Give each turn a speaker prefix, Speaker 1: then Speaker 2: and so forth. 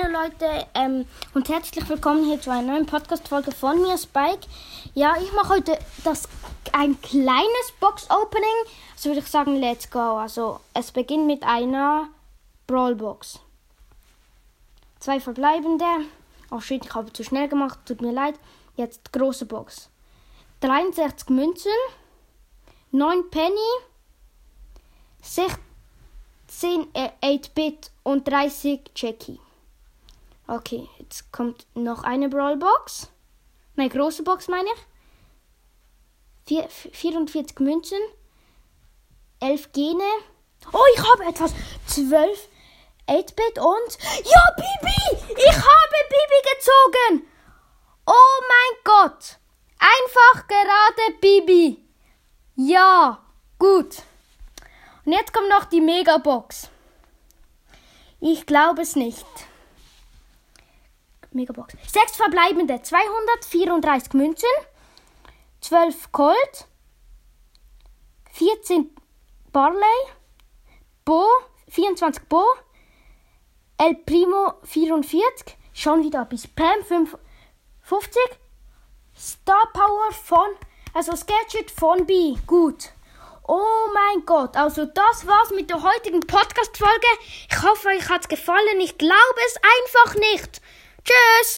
Speaker 1: Hallo Leute ähm, und herzlich willkommen hier zu einer neuen Podcast-Folge von mir, Spike. Ja, ich mache heute das ein kleines Box-Opening. Also würde ich sagen, let's go. Also es beginnt mit einer Brawl-Box. Zwei verbleibende. Oh shit, ich habe zu schnell gemacht, tut mir leid. Jetzt große Box. 63 Münzen, 9 Penny, 16 8-Bit und 30 Jackie. Okay, jetzt kommt noch eine Brawlbox. Nein, große Box meine ich. 44 Münzen. 11 Gene. Oh, ich habe etwas. 12 8-Bit und. Ja, Bibi! Ich habe Bibi gezogen! Oh mein Gott! Einfach gerade Bibi! Ja, gut. Und jetzt kommt noch die Megabox. Ich glaube es nicht. Megabox. Sechs verbleibende. 234 Münzen. 12 Gold. 14 Barley. Bo. 24 Bo. El Primo 44. Schon wieder bis Pam 50. Star Power von. Also Sketchet von B. Gut. Oh mein Gott, also das war's mit der heutigen Podcast-Folge. Ich hoffe, euch hat's gefallen. Ich glaube es einfach nicht. Tschüss!